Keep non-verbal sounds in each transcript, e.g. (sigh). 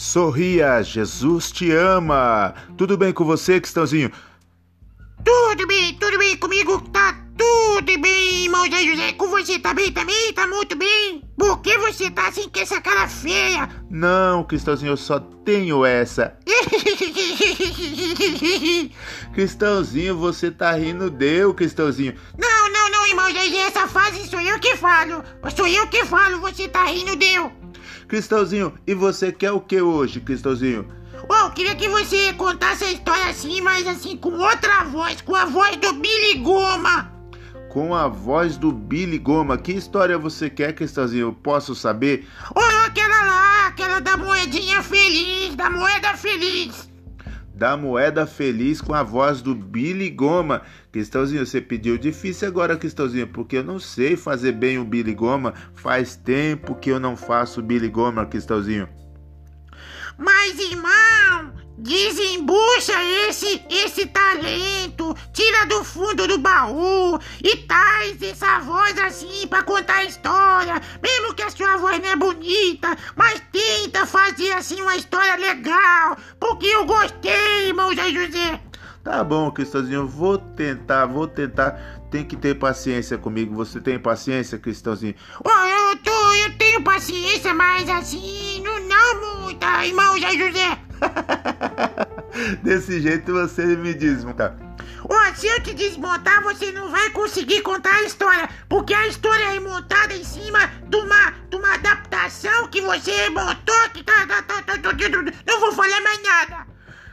Sorria, Jesus te ama. Tudo bem com você, Cristãozinho? Tudo bem, tudo bem comigo, tá tudo bem, irmão Zé José. Com você tá bem também? Tá muito bem? Por que você tá assim com essa cara feia? Não, Cristãozinho, eu só tenho essa. (laughs) Cristãozinho, você tá rindo deu, Cristãozinho. Não, não, não, irmão Zé, essa fase sou eu que falo. Sou eu que falo, você tá rindo deu. Cristãozinho, e você quer o que hoje, Cristãozinho? Oh, eu queria que você contasse a história assim, mas assim, com outra voz, com a voz do Billy Goma. Com a voz do Billy Goma. Que história você quer, Cristãozinho? Eu posso saber? Oh, aquela lá, aquela da moedinha feliz, da moeda feliz. Da moeda feliz com a voz do Billy Goma. Cristãozinho, você pediu difícil agora, Cristãozinho, porque eu não sei fazer bem o Billy Goma. Faz tempo que eu não faço Billy Goma, Cristãozinho. Mas, irmão, desembucha esse, esse talento, tira do fundo do baú e traz essa voz assim pra contar a história. Mesmo que a sua voz não é bonita, mas tenta fazer assim uma história legal, porque eu gostei, irmão Zé José. Tá bom, Cristãozinho, vou tentar, vou tentar. Tem que ter paciência comigo. Você tem paciência, Cristãozinho? Oh, eu, tô, eu tenho paciência, mas assim, não, não muita, irmão Zé José. (laughs) Desse jeito você me desmonta. Ó, se eu te desmontar, você não vai conseguir contar a história, porque a história é montada em cima de uma, de uma adaptação que você montou, que tá, tá, tá, tá, tá, não vou falar mais nada.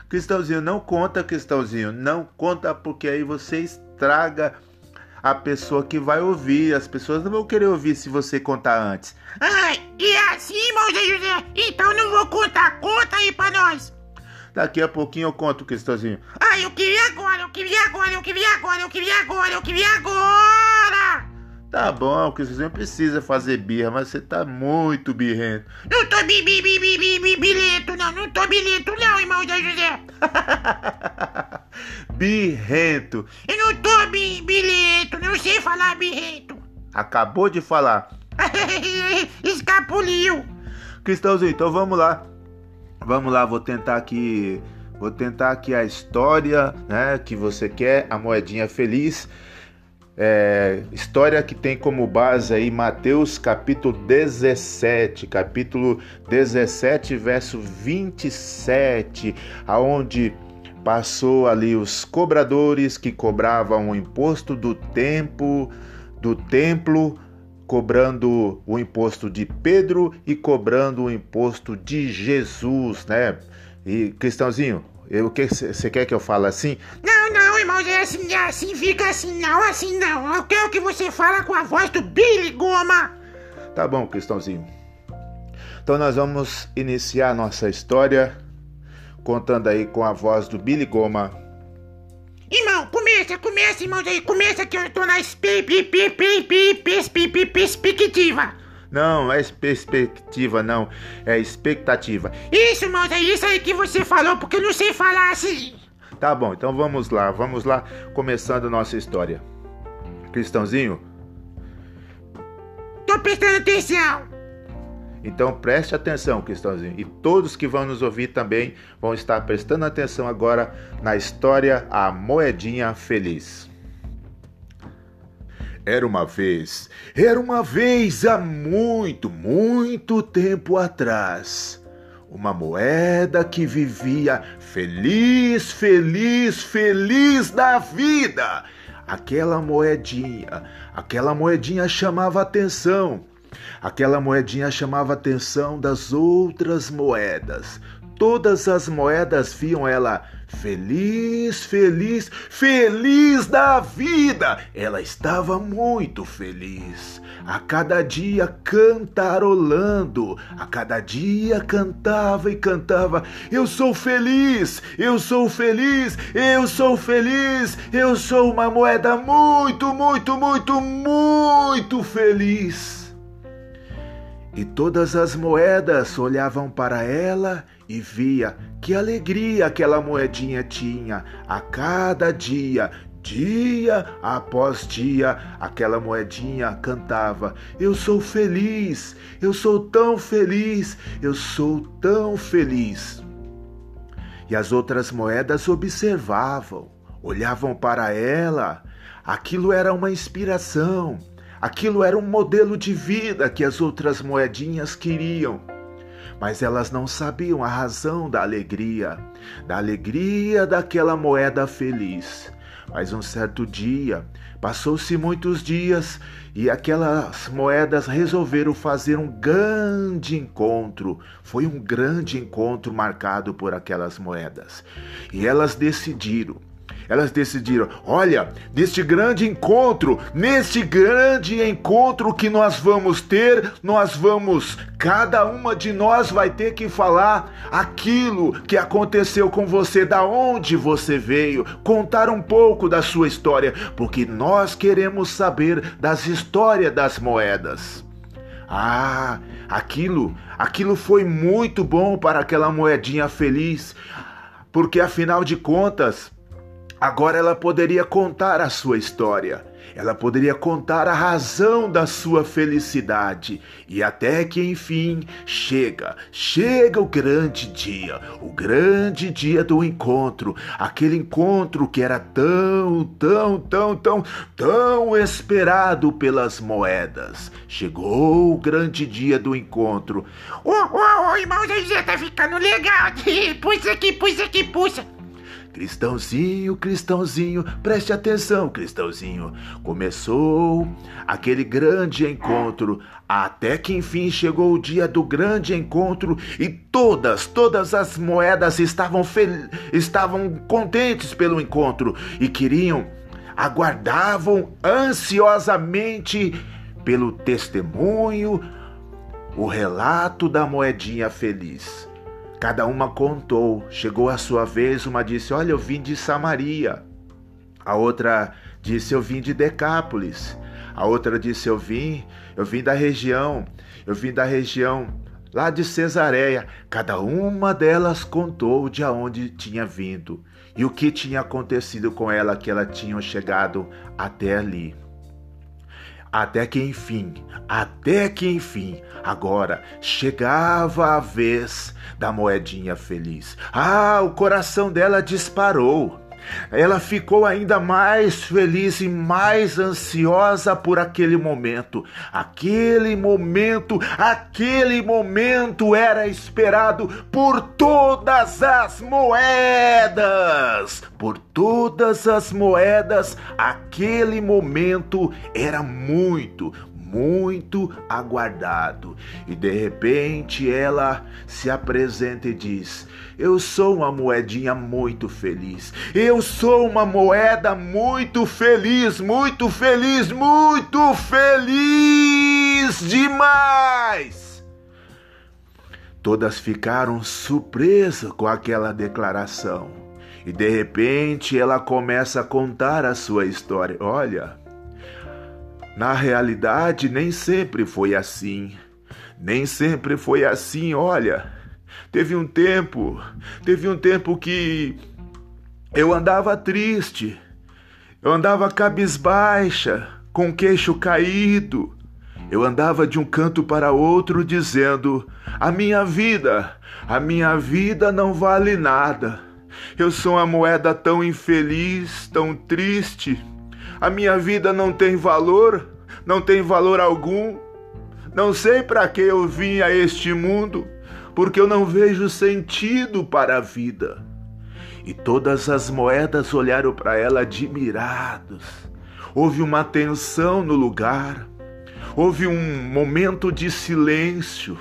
Cristãozinho, não conta, Cristãozinho, não conta, porque aí você estraga a pessoa que vai ouvir. As pessoas não vão querer ouvir se você contar antes. Ai, e assim, irmão Zé José? Então não vou contar, conta aí pra nós. Daqui a pouquinho eu conto, Cristãozinho. Ai, eu queria agora, eu queria agora, eu queria agora, eu queria agora, eu queria agora. Tá bom, Cristãozinho precisa fazer birra, mas você tá muito birrento. Não tô bi, bi, bi, bi, bi, bi, bilhento, não, não tô bilhento não, irmão Zé José. (laughs) birrento. Eu não tô bi, bilhento, não sei falar birrento. Acabou de falar. (laughs) Escapuliu. Cristãozinho, então vamos lá. Vamos lá, vou tentar aqui, vou tentar aqui a história, né, que você quer, a moedinha feliz. É, história que tem como base aí Mateus capítulo 17, capítulo 17, verso 27, aonde passou ali os cobradores que cobravam o imposto do tempo do templo cobrando o imposto de Pedro e cobrando o imposto de Jesus, né? E Cristãozinho, o que você quer que eu fale assim? Não, não, irmão, é assim, é assim, fica assim, não, assim não. Eu quero que você fale com a voz do Billy Goma. Tá bom, Cristãozinho. Então nós vamos iniciar nossa história contando aí com a voz do Billy Goma. Irmão, começa, começa, irmão, aí, começa que eu tô na perspectiva. Não, é perspectiva, não. É expectativa. Isso, irmão, é isso aí que você falou, porque eu não sei falar assim. Tá bom, então vamos lá, vamos lá, começando nossa história. Cristãozinho? Tô prestando atenção. Então preste atenção, Cristãozinho. E todos que vão nos ouvir também vão estar prestando atenção agora na história A Moedinha Feliz. Era uma vez, era uma vez há muito, muito tempo atrás, uma moeda que vivia feliz, feliz, feliz da vida. Aquela moedinha, aquela moedinha chamava atenção. Aquela moedinha chamava a atenção das outras moedas. Todas as moedas viam ela feliz, feliz, feliz da vida. Ela estava muito feliz. A cada dia cantarolando, a cada dia cantava e cantava: Eu sou feliz, eu sou feliz, eu sou feliz, eu sou uma moeda muito, muito, muito, muito feliz. E todas as moedas olhavam para ela e via que alegria aquela moedinha tinha a cada dia Dia após dia, aquela moedinha cantava: Eu sou feliz, eu sou tão feliz, eu sou tão feliz. E as outras moedas observavam, olhavam para ela. Aquilo era uma inspiração, aquilo era um modelo de vida que as outras moedinhas queriam mas elas não sabiam a razão da alegria, da alegria daquela moeda feliz. Mas um certo dia, passou-se muitos dias e aquelas moedas resolveram fazer um grande encontro. Foi um grande encontro marcado por aquelas moedas. E elas decidiram elas decidiram: olha, neste grande encontro, neste grande encontro que nós vamos ter, nós vamos, cada uma de nós vai ter que falar aquilo que aconteceu com você, da onde você veio, contar um pouco da sua história, porque nós queremos saber das histórias das moedas. Ah, aquilo, aquilo foi muito bom para aquela moedinha feliz, porque afinal de contas, Agora ela poderia contar a sua história, ela poderia contar a razão da sua felicidade, e até que enfim chega, chega o grande dia, o grande dia do encontro, aquele encontro que era tão, tão, tão, tão, tão esperado pelas moedas. Chegou o grande dia do encontro. Ô, ô, ô, irmão Zé, tá ficando legal. Puxa aqui, puxa aqui, puxa. Cristãozinho, Cristãozinho, preste atenção, Cristãozinho. Começou aquele grande encontro, até que enfim chegou o dia do grande encontro e todas, todas as moedas estavam, fel estavam contentes pelo encontro e queriam, aguardavam ansiosamente pelo testemunho, o relato da moedinha feliz. Cada uma contou. Chegou a sua vez, uma disse: Olha, eu vim de Samaria. A outra disse: Eu vim de Decápolis. A outra disse: Eu vim, eu vim da região, eu vim da região lá de Cesareia. Cada uma delas contou de onde tinha vindo e o que tinha acontecido com ela que ela tinha chegado até ali. Até que enfim, até que enfim, agora chegava a vez da moedinha feliz. Ah, o coração dela disparou ela ficou ainda mais feliz e mais ansiosa por aquele momento. Aquele momento, aquele momento era esperado por todas as moedas. Por todas as moedas, aquele momento era muito, muito aguardado. E de repente ela se apresenta e diz: Eu sou uma moedinha muito feliz. Eu sou uma moeda muito feliz, muito feliz, muito feliz demais. Todas ficaram surpresas com aquela declaração. E de repente ela começa a contar a sua história. Olha, na realidade, nem sempre foi assim. Nem sempre foi assim, olha. Teve um tempo, teve um tempo que eu andava triste. Eu andava cabisbaixa, com o queixo caído. Eu andava de um canto para outro dizendo: A minha vida, a minha vida não vale nada. Eu sou uma moeda tão infeliz, tão triste. A minha vida não tem valor, não tem valor algum. Não sei para que eu vim a este mundo, porque eu não vejo sentido para a vida. E todas as moedas olharam para ela admirados. Houve uma tensão no lugar. Houve um momento de silêncio.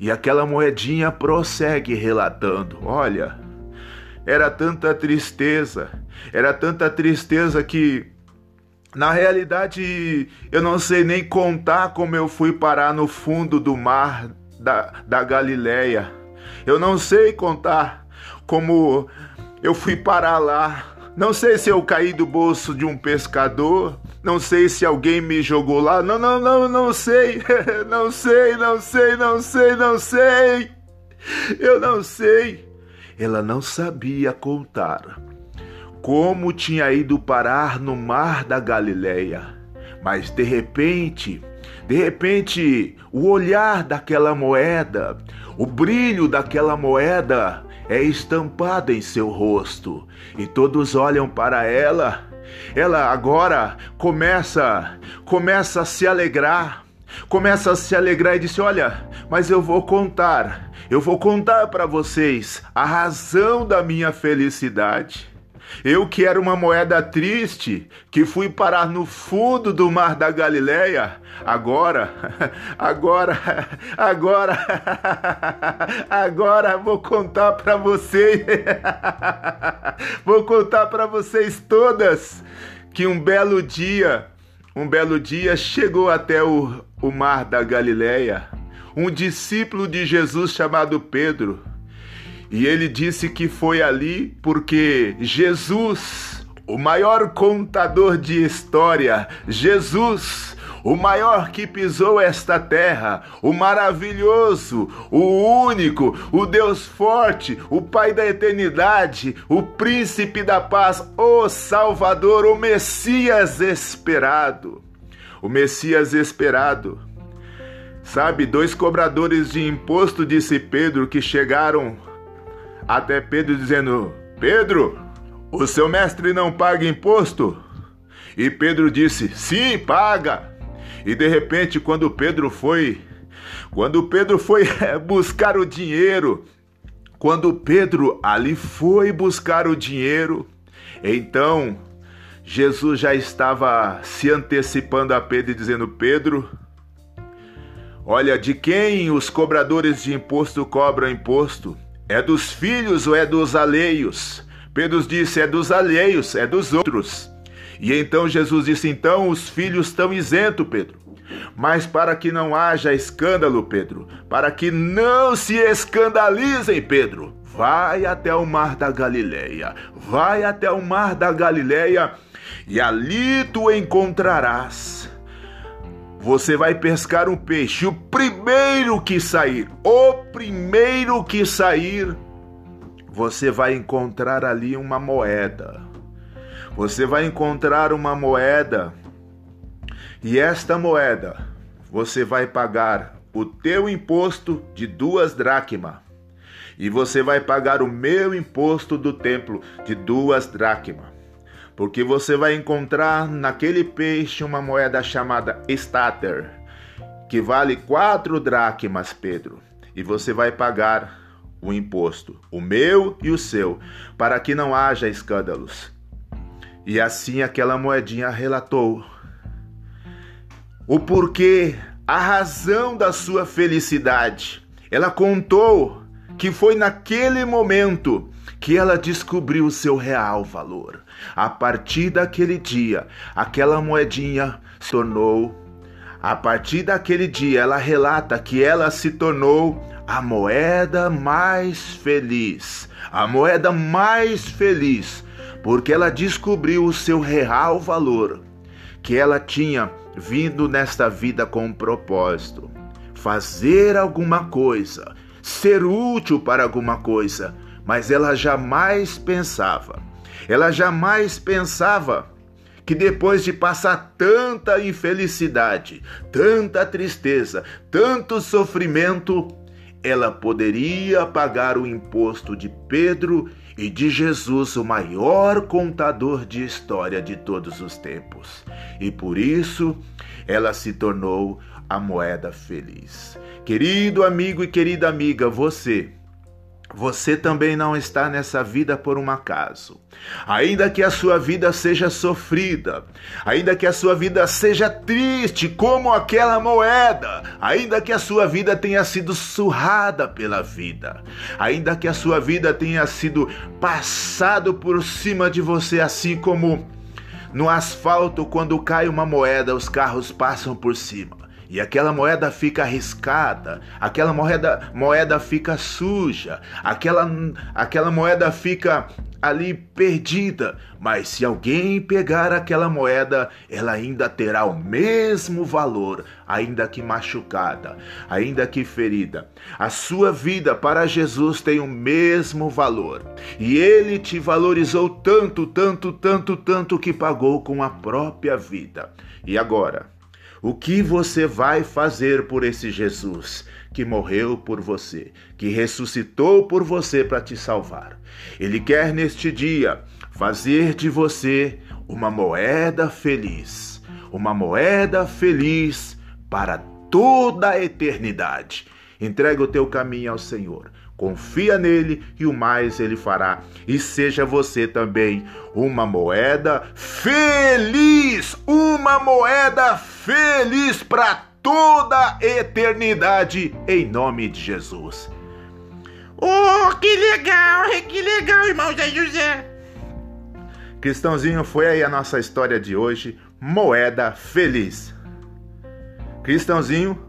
E aquela moedinha prossegue relatando: Olha, era tanta tristeza, era tanta tristeza que na realidade, eu não sei nem contar como eu fui parar no fundo do mar da, da Galileia. Eu não sei contar como eu fui parar lá. Não sei se eu caí do bolso de um pescador. Não sei se alguém me jogou lá. Não, não, não, não sei. (laughs) Não sei, não sei, não sei, não sei. Eu não sei. Ela não sabia contar como tinha ido parar no mar da Galileia. Mas de repente, de repente, o olhar daquela moeda, o brilho daquela moeda é estampado em seu rosto e todos olham para ela. Ela agora começa, começa a se alegrar, começa a se alegrar e disse: Olha, mas eu vou contar, eu vou contar para vocês a razão da minha felicidade. Eu que era uma moeda triste, que fui parar no fundo do mar da Galileia, agora, (laughs) agora, (laughs) agora, (laughs) agora vou contar para vocês, vou contar para vocês todas que um belo dia, um belo dia chegou até o, o mar da Galileia, um discípulo de Jesus chamado Pedro e ele disse que foi ali porque Jesus, o maior contador de história, Jesus, o maior que pisou esta terra, o maravilhoso, o único, o Deus forte, o Pai da eternidade, o príncipe da paz, o Salvador, o Messias esperado. O Messias esperado. Sabe, dois cobradores de imposto, disse Pedro, que chegaram até Pedro dizendo: Pedro, o seu mestre não paga imposto? E Pedro disse: Sim, paga. E de repente, quando Pedro foi, quando Pedro foi (laughs) buscar o dinheiro, quando Pedro ali foi buscar o dinheiro, então Jesus já estava se antecipando a Pedro e dizendo: Pedro, olha, de quem os cobradores de imposto cobram imposto? É dos filhos ou é dos alheios? Pedro disse: É dos alheios, é dos outros. E então Jesus disse: Então os filhos estão isentos, Pedro. Mas para que não haja escândalo, Pedro, para que não se escandalizem, Pedro, vai até o mar da Galileia, vai até o mar da Galileia, e ali tu encontrarás você vai pescar um peixe. O primeiro que sair, o primeiro que sair, você vai encontrar ali uma moeda. Você vai encontrar uma moeda. E esta moeda, você vai pagar o teu imposto de duas dracmas. E você vai pagar o meu imposto do templo de duas dracmas porque você vai encontrar naquele peixe uma moeda chamada stater, que vale quatro dracmas, Pedro, e você vai pagar o imposto, o meu e o seu, para que não haja escândalos. E assim aquela moedinha relatou o porquê, a razão da sua felicidade. Ela contou que foi naquele momento que ela descobriu o seu real valor. A partir daquele dia, aquela moedinha se tornou. A partir daquele dia, ela relata que ela se tornou a moeda mais feliz. A moeda mais feliz, porque ela descobriu o seu real valor, que ela tinha vindo nesta vida com um propósito: fazer alguma coisa, ser útil para alguma coisa mas ela jamais pensava, ela jamais pensava que depois de passar tanta infelicidade, tanta tristeza, tanto sofrimento, ela poderia pagar o imposto de Pedro e de Jesus, o maior contador de história de todos os tempos. E por isso ela se tornou a moeda feliz. Querido amigo e querida amiga, você você também não está nessa vida por um acaso. Ainda que a sua vida seja sofrida, ainda que a sua vida seja triste como aquela moeda, ainda que a sua vida tenha sido surrada pela vida, ainda que a sua vida tenha sido passado por cima de você assim como no asfalto quando cai uma moeda, os carros passam por cima. E aquela moeda fica arriscada, aquela moeda, moeda fica suja, aquela, aquela moeda fica ali perdida, mas se alguém pegar aquela moeda, ela ainda terá o mesmo valor, ainda que machucada, ainda que ferida. A sua vida para Jesus tem o mesmo valor, e ele te valorizou tanto, tanto, tanto, tanto que pagou com a própria vida. E agora, o que você vai fazer por esse Jesus que morreu por você, que ressuscitou por você para te salvar? Ele quer neste dia fazer de você uma moeda feliz, uma moeda feliz para toda a eternidade. Entrega o teu caminho ao Senhor. Confia nele e o mais ele fará. E seja você também uma moeda feliz, uma moeda feliz para toda a eternidade, em nome de Jesus. Oh, que legal, que legal, irmão Zé José. Cristãozinho, foi aí a nossa história de hoje, moeda feliz. Cristãozinho,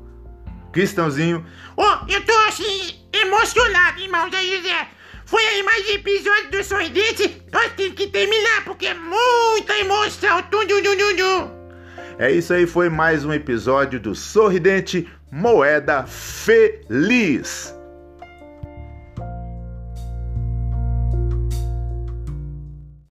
Cristãozinho. Oh, eu tô assim emocionado, irmão Zé José. Foi aí mais episódio do Sorridente. Nós temos que terminar porque é muita emoção. Tum, tum, tum, tum. É isso aí, foi mais um episódio do Sorridente Moeda Feliz.